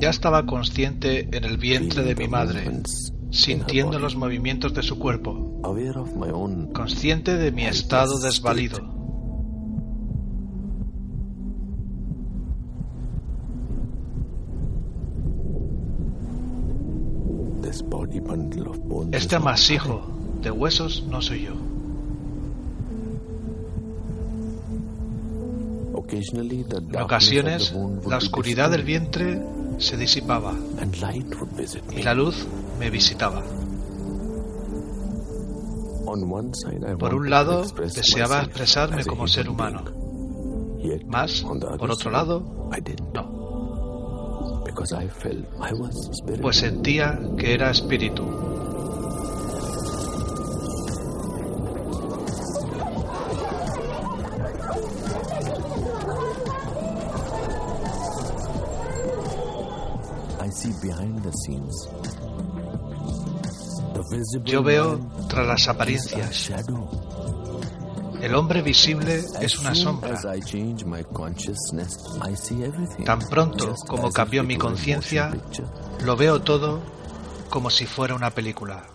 Ya estaba consciente en el vientre de mi madre, sintiendo los movimientos de su cuerpo, consciente de mi estado desvalido. Este amasijo de huesos no soy yo. En ocasiones, la oscuridad del vientre se disipaba y la luz me visitaba. Por un lado, deseaba expresarme como ser humano. Más, por otro lado, no. Pues sentía que era espíritu. Yo veo tras las apariencias. El hombre visible es una sombra. Tan pronto como cambió mi conciencia, lo veo todo como si fuera una película.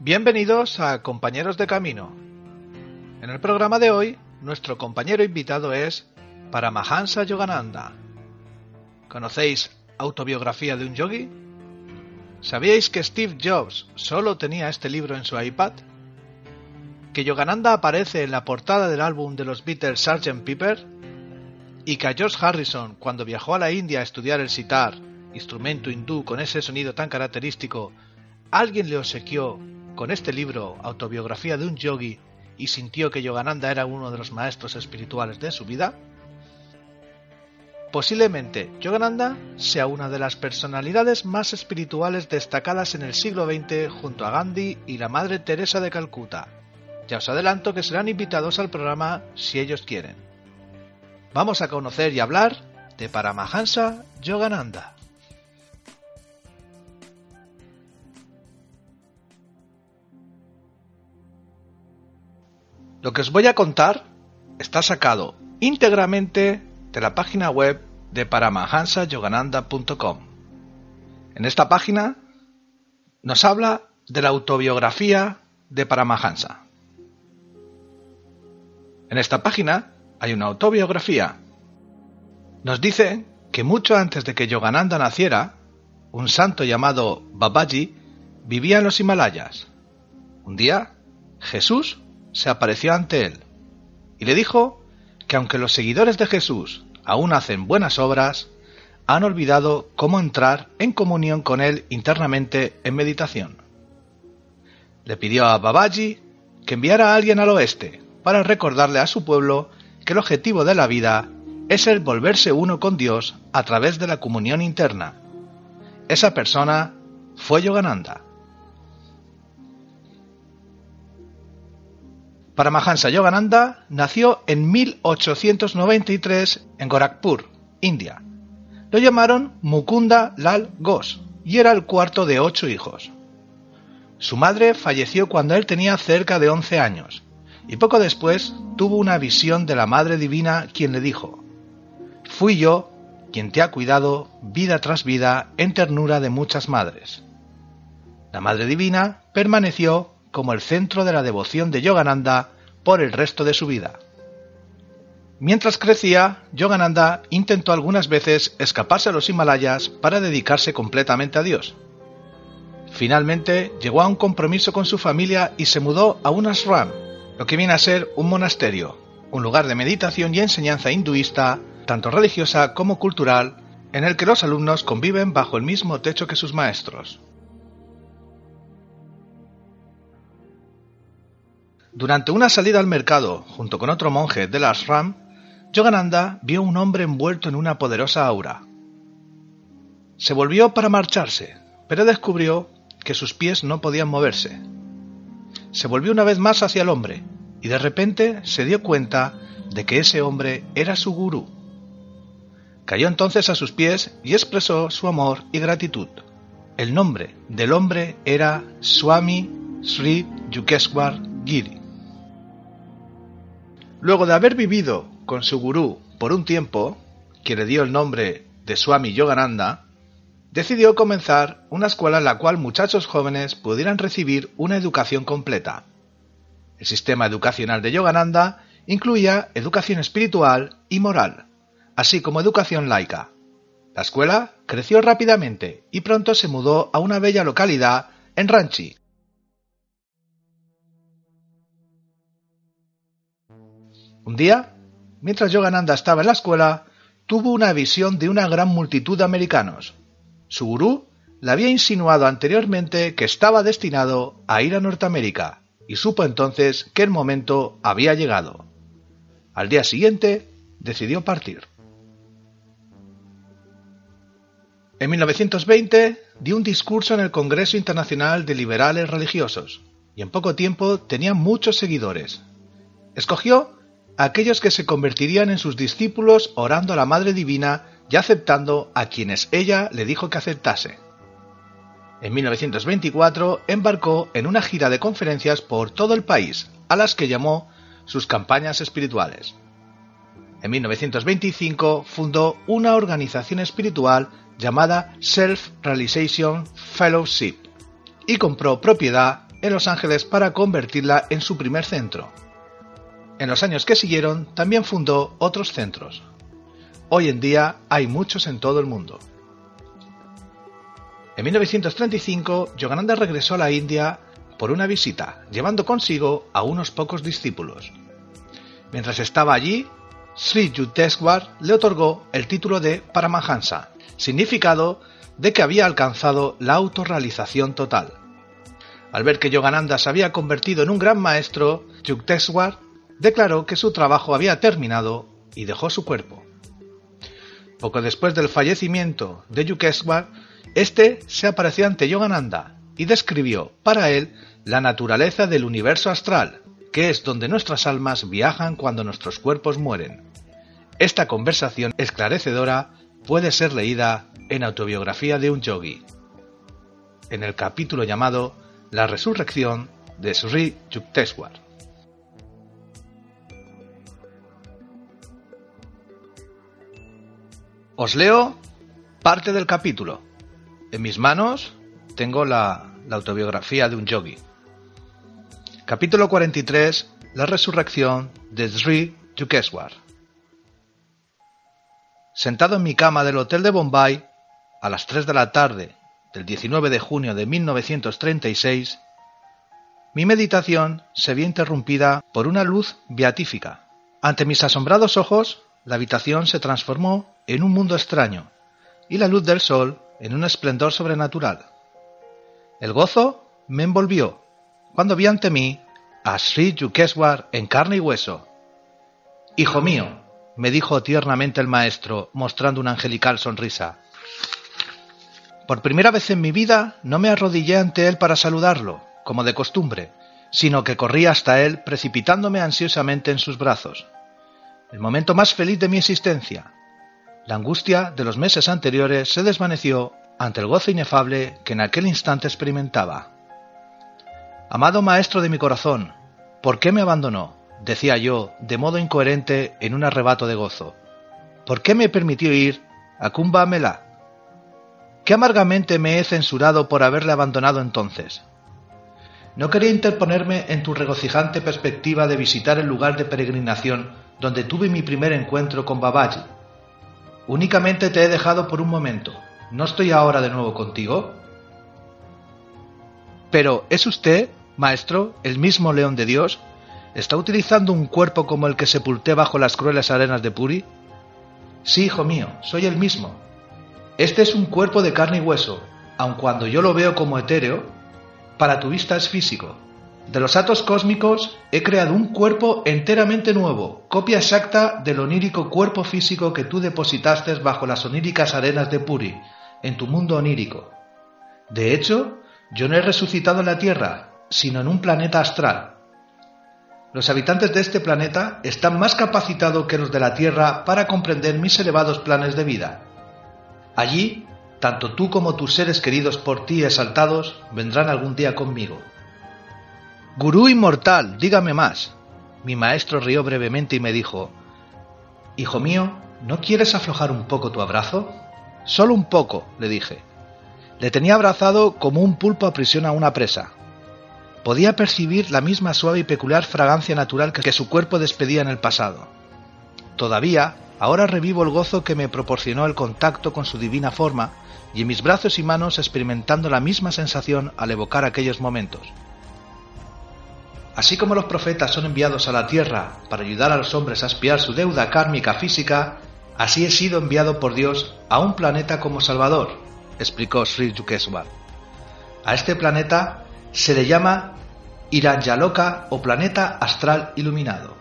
Bienvenidos a Compañeros de Camino. En el programa de hoy, nuestro compañero invitado es Paramahansa Yogananda. ¿Conocéis Autobiografía de un yogi? ¿Sabíais que Steve Jobs solo tenía este libro en su iPad? ¿Que Yogananda aparece en la portada del álbum de los Beatles Sgt. Pepper? ¿Y que a George Harrison, cuando viajó a la India a estudiar el sitar, instrumento hindú con ese sonido tan característico, alguien le obsequió con este libro, Autobiografía de un yogi, y sintió que Yogananda era uno de los maestros espirituales de su vida? Posiblemente Yogananda sea una de las personalidades más espirituales destacadas en el siglo XX junto a Gandhi y la Madre Teresa de Calcuta. Ya os adelanto que serán invitados al programa si ellos quieren. Vamos a conocer y hablar de Paramahansa Yogananda. Lo que os voy a contar está sacado íntegramente de la página web de paramahansayogananda.com. En esta página nos habla de la autobiografía de Paramahansa. En esta página hay una autobiografía. Nos dice que mucho antes de que Yogananda naciera, un santo llamado Babaji vivía en los Himalayas. Un día, Jesús se apareció ante él y le dijo que aunque los seguidores de Jesús aún hacen buenas obras, han olvidado cómo entrar en comunión con él internamente en meditación. Le pidió a Babaji que enviara a alguien al oeste para recordarle a su pueblo que el objetivo de la vida es el volverse uno con Dios a través de la comunión interna. Esa persona fue Yogananda. Paramahansa Yogananda nació en 1893 en Gorakhpur, India. Lo llamaron Mukunda Lal Ghosh y era el cuarto de ocho hijos. Su madre falleció cuando él tenía cerca de 11 años y poco después tuvo una visión de la Madre Divina quien le dijo, Fui yo quien te ha cuidado vida tras vida en ternura de muchas madres. La Madre Divina permaneció como el centro de la devoción de Yogananda por el resto de su vida. Mientras crecía, Yogananda intentó algunas veces escaparse a los Himalayas para dedicarse completamente a Dios. Finalmente llegó a un compromiso con su familia y se mudó a un ashram, lo que viene a ser un monasterio, un lugar de meditación y enseñanza hinduista, tanto religiosa como cultural, en el que los alumnos conviven bajo el mismo techo que sus maestros. Durante una salida al mercado, junto con otro monje del ashram, Yogananda vio un hombre envuelto en una poderosa aura. Se volvió para marcharse, pero descubrió que sus pies no podían moverse. Se volvió una vez más hacia el hombre y de repente se dio cuenta de que ese hombre era su gurú. Cayó entonces a sus pies y expresó su amor y gratitud. el nombre del hombre era Swami Sri Yukeswar Giri. Luego de haber vivido con su gurú por un tiempo, que le dio el nombre de Swami Yogananda, decidió comenzar una escuela en la cual muchachos jóvenes pudieran recibir una educación completa. El sistema educacional de Yogananda incluía educación espiritual y moral, así como educación laica. La escuela creció rápidamente y pronto se mudó a una bella localidad en Ranchi. Un día, mientras Yogananda estaba en la escuela, tuvo una visión de una gran multitud de americanos. Su gurú le había insinuado anteriormente que estaba destinado a ir a Norteamérica, y supo entonces que el momento había llegado. Al día siguiente, decidió partir. En 1920 dio un discurso en el Congreso Internacional de Liberales Religiosos y en poco tiempo tenía muchos seguidores. Escogió aquellos que se convertirían en sus discípulos orando a la Madre Divina y aceptando a quienes ella le dijo que aceptase. En 1924 embarcó en una gira de conferencias por todo el país, a las que llamó sus campañas espirituales. En 1925 fundó una organización espiritual llamada Self-Realization Fellowship y compró propiedad en Los Ángeles para convertirla en su primer centro. En los años que siguieron también fundó otros centros. Hoy en día hay muchos en todo el mundo. En 1935, Yogananda regresó a la India por una visita, llevando consigo a unos pocos discípulos. Mientras estaba allí, Sri Yukteswar le otorgó el título de Paramahansa, significado de que había alcanzado la autorrealización total. Al ver que Yogananda se había convertido en un gran maestro, Yukteswar declaró que su trabajo había terminado y dejó su cuerpo. Poco después del fallecimiento de Yukteswar, este se apareció ante Yogananda y describió para él la naturaleza del universo astral, que es donde nuestras almas viajan cuando nuestros cuerpos mueren. Esta conversación esclarecedora puede ser leída en Autobiografía de un Yogi, en el capítulo llamado La resurrección de Sri Yukteswar. Os leo parte del capítulo. En mis manos tengo la, autobiografía de un yogi. Capítulo 43. La resurrección de Sri Yukteswar. Sentado en mi cama del hotel de Bombay, a las 3 de la tarde del 19 de junio de 1936, mi meditación se vio interrumpida por una luz beatífica. Ante mis asombrados ojos, la habitación se transformó en un mundo extraño y la luz del sol en un esplendor sobrenatural. El gozo me envolvió cuando vi ante mí a Sri Yukteswar en carne y hueso. Hijo mío, me dijo tiernamente el maestro, mostrando una angelical sonrisa. Por primera vez en mi vida no me arrodillé ante él para saludarlo, como de costumbre, sino que corrí hasta él precipitándome ansiosamente en sus brazos. El momento más feliz de mi existencia. La angustia de los meses anteriores se desvaneció ante el gozo inefable que en aquel instante experimentaba. Amado maestro de mi corazón, ¿por qué me abandonó? decía yo, de modo incoherente, en un arrebato de gozo. ¿Por qué me permitió ir a Kumbha Mela? ¿Qué amargamente me he censurado por haberle abandonado entonces? No quería interponerme en tu regocijante perspectiva de visitar el lugar de peregrinación donde tuve mi primer encuentro con Babaji. Únicamente te he dejado por un momento. ¿No estoy ahora de nuevo contigo? Pero, ¿es usted, maestro, el mismo león de Dios? ¿Está utilizando un cuerpo como el que sepulté bajo las crueles arenas de Puri? Sí, hijo mío, soy el mismo. Este es un cuerpo de carne y hueso, aun cuando yo lo veo como etéreo, para tu vista es físico. De los atos cósmicos he creado un cuerpo enteramente nuevo, copia exacta del onírico cuerpo físico que tú depositaste bajo las oníricas arenas de Puri, en tu mundo onírico. De hecho, yo no he resucitado en la Tierra, sino en un planeta astral, los habitantes de este planeta están más capacitados que los de la Tierra para comprender mis elevados planes de vida. Allí tanto tú como tus seres queridos por ti exaltados vendrán algún día conmigo. Gurú inmortal, dígame más. Mi maestro rió brevemente y me dijo, Hijo mío, ¿no quieres aflojar un poco tu abrazo? Solo un poco, le dije. Le tenía abrazado como un pulpo aprisiona a una presa. Podía percibir la misma suave y peculiar fragancia natural que su cuerpo despedía en el pasado. Todavía, ahora revivo el gozo que me proporcionó el contacto con su divina forma y en mis brazos y manos experimentando la misma sensación al evocar aquellos momentos. Así como los profetas son enviados a la tierra para ayudar a los hombres a espiar su deuda kármica física, así he sido enviado por Dios a un planeta como Salvador, explicó Sri Yukteswar. A este planeta se le llama Iranyaloka o planeta astral iluminado.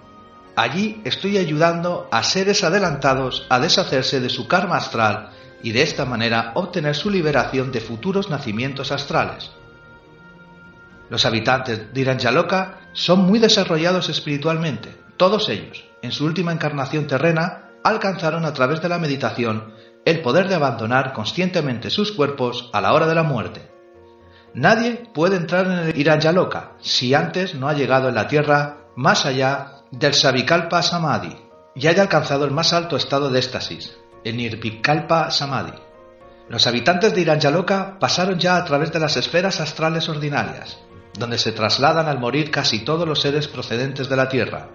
Allí estoy ayudando a seres adelantados a deshacerse de su karma astral y de esta manera obtener su liberación de futuros nacimientos astrales. Los habitantes de Iranyaloka son muy desarrollados espiritualmente. Todos ellos, en su última encarnación terrena, alcanzaron a través de la meditación el poder de abandonar conscientemente sus cuerpos a la hora de la muerte. Nadie puede entrar en el Iranyaloka si antes no ha llegado en la tierra más allá del Savikalpa Samadhi y haya alcanzado el más alto estado de éxtasis, el Nirvikalpa Samadhi. Los habitantes de Iranyaloka pasaron ya a través de las esferas astrales ordinarias, donde se trasladan al morir casi todos los seres procedentes de la Tierra,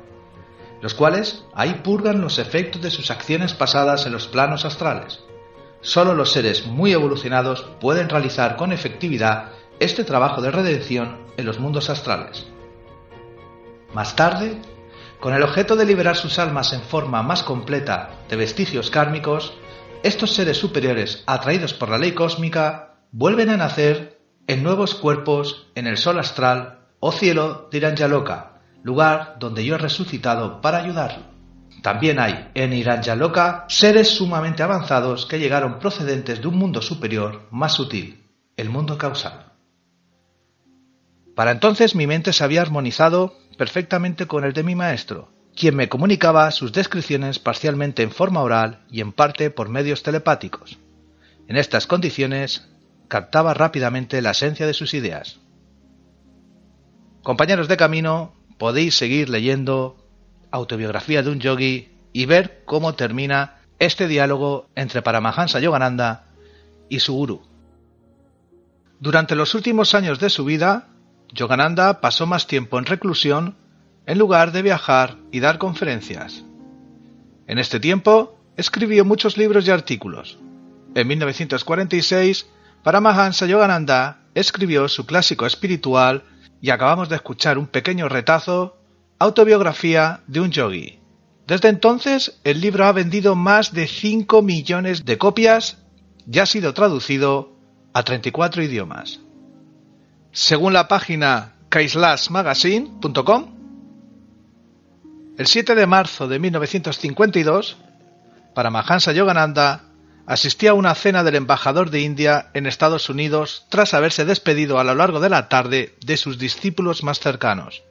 los cuales ahí purgan los efectos de sus acciones pasadas en los planos astrales. Solo los seres muy evolucionados pueden realizar con efectividad este trabajo de redención en los mundos astrales. Más tarde, con el objeto de liberar sus almas en forma más completa de vestigios kármicos, estos seres superiores, atraídos por la ley cósmica, vuelven a nacer en nuevos cuerpos en el sol astral o cielo de Iranyaloka, lugar donde yo he resucitado para ayudarlo. También hay en Iranyaloka seres sumamente avanzados que llegaron procedentes de un mundo superior más sutil, el mundo causal. Para entonces mi mente se había armonizado perfectamente con el de mi maestro, quien me comunicaba sus descripciones parcialmente en forma oral y en parte por medios telepáticos. En estas condiciones captaba rápidamente la esencia de sus ideas. Compañeros de camino, podéis seguir leyendo Autobiografía de un yogi y ver cómo termina este diálogo entre Paramahansa Yogananda y su gurú. Durante los últimos años de su vida, Yogananda pasó más tiempo en reclusión en lugar de viajar y dar conferencias. En este tiempo escribió muchos libros y artículos. En 1946, Paramahansa Yogananda escribió su clásico espiritual y acabamos de escuchar un pequeño retazo, Autobiografía de un yogi. Desde entonces, el libro ha vendido más de 5 millones de copias y ha sido traducido a 34 idiomas. Según la página kaislasmagazine.com, el 7 de marzo de 1952, Paramahansa Yogananda asistía a una cena del embajador de India en Estados Unidos tras haberse despedido a lo largo de la tarde de sus discípulos más cercanos.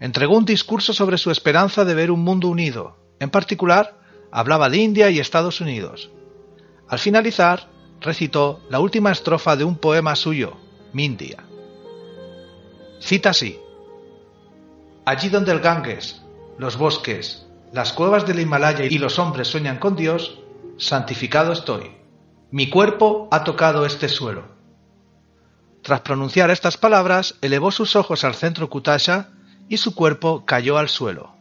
Entregó un discurso sobre su esperanza de ver un mundo unido. En particular, hablaba de India y Estados Unidos. Al finalizar, recitó la última estrofa de un poema suyo, Mindia. Cita así. Allí donde el Ganges, los bosques, las cuevas del Himalaya y los hombres sueñan con Dios, santificado estoy. Mi cuerpo ha tocado este suelo. Tras pronunciar estas palabras, elevó sus ojos al centro Kutasha y su cuerpo cayó al suelo.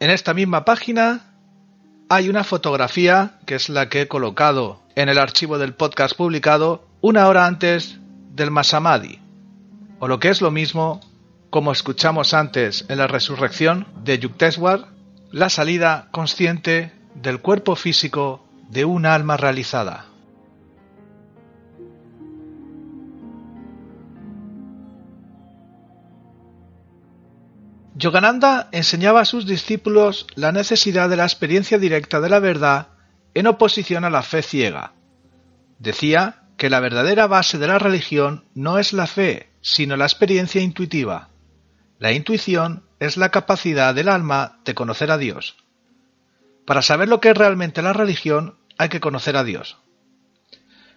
En esta misma página hay una fotografía, que es la que he colocado en el archivo del podcast publicado una hora antes del Masamadi, o lo que es lo mismo, como escuchamos antes en la resurrección de Yukteswar, la salida consciente del cuerpo físico de un alma realizada. Yogananda enseñaba a sus discípulos la necesidad de la experiencia directa de la verdad en oposición a la fe ciega. Decía que la verdadera base de la religión no es la fe, sino la experiencia intuitiva. La intuición es la capacidad del alma de conocer a Dios. Para saber lo que es realmente la religión hay que conocer a Dios.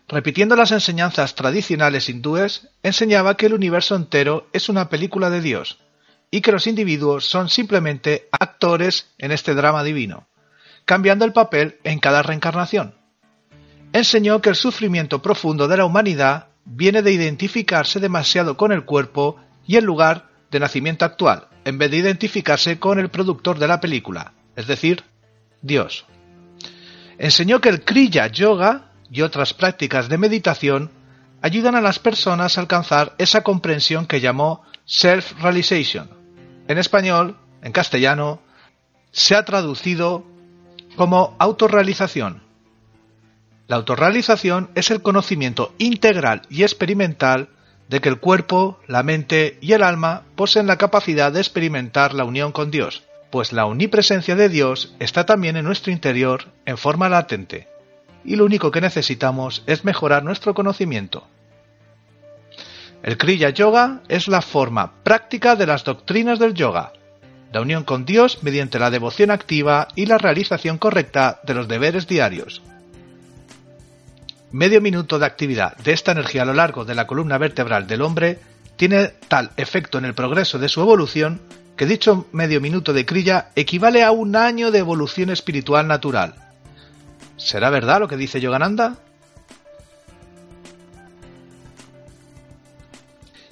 repitiendo las enseñanzas tradicionales hindúes, enseñaba que el universo entero es una película de Dios y que los individuos son simplemente actores en este drama divino, cambiando el papel en cada reencarnación. Enseñó que el sufrimiento profundo de la humanidad viene de identificarse demasiado con el cuerpo y el lugar de nacimiento actual, en vez de identificarse con el productor de la película, es decir, Dios. Enseñó que el Kriya Yoga y otras prácticas de meditación ayudan a las personas a alcanzar esa comprensión que llamó self-realization. En español, en castellano, se ha traducido como autorrealización. La autorrealización es el conocimiento integral y experimental de que el cuerpo, la mente y el alma poseen la capacidad de experimentar la unión con Dios, pues la omnipresencia de Dios está también en nuestro interior en forma latente y lo único que necesitamos es mejorar nuestro conocimiento. El Kriya Yoga es la forma práctica de las doctrinas del yoga, la unión con Dios mediante la devoción activa y la realización correcta de los deberes diarios. Medio minuto de actividad de esta energía a lo largo de la columna vertebral del hombre tiene tal efecto en el progreso de su evolución que dicho medio minuto de Kriya equivale a un año de evolución espiritual natural ¿Será verdad lo que dice Yogananda?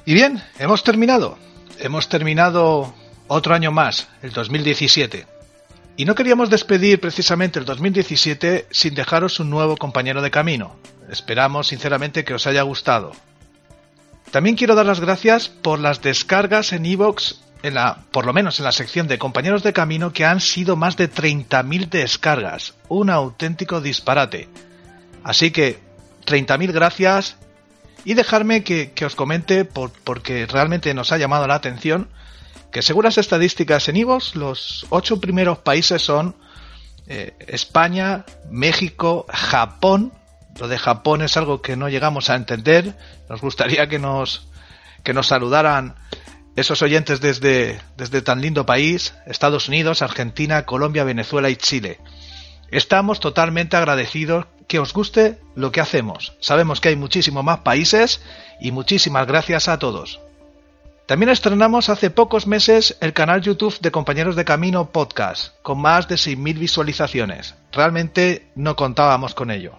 Y bien, hemos terminado. Hemos terminado otro año más, el 2017. Y no queríamos despedir precisamente el 2017 sin dejaros un nuevo compañero de camino. Esperamos sinceramente que os haya gustado. También quiero dar las gracias por las descargas en iVoox en la, por lo menos en la sección de compañeros de camino, que han sido más de 30.000 descargas. Un auténtico disparate. Así que, 30.000 gracias. Y dejarme que, os comente, por, porque realmente nos ha llamado la atención, que según las estadísticas en IVOS, los ocho primeros países son eh, España, México, Japón. Lo de Japón es algo que no llegamos a entender. Nos gustaría que nos, que nos saludaran esos oyentes desde, desde tan lindo país, Estados Unidos, Argentina, Colombia, Venezuela y Chile. Estamos totalmente agradecidos que os guste lo que hacemos. Sabemos que hay muchísimos más países y muchísimas gracias a todos. También estrenamos hace pocos meses el canal YouTube de Compañeros de Camino Podcast, con más de 6.000 visualizaciones. Realmente no contábamos con ello.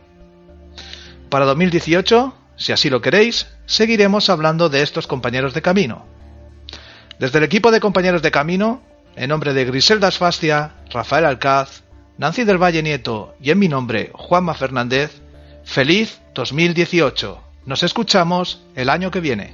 Para 2018, si así lo queréis, seguiremos hablando de estos compañeros de camino, desde el equipo de compañeros de camino, en nombre de Griselda Asfastia, Rafael Alcaz, Nancy del Valle Nieto y en mi nombre, Juanma Fernández, feliz 2018. Nos escuchamos el año que viene.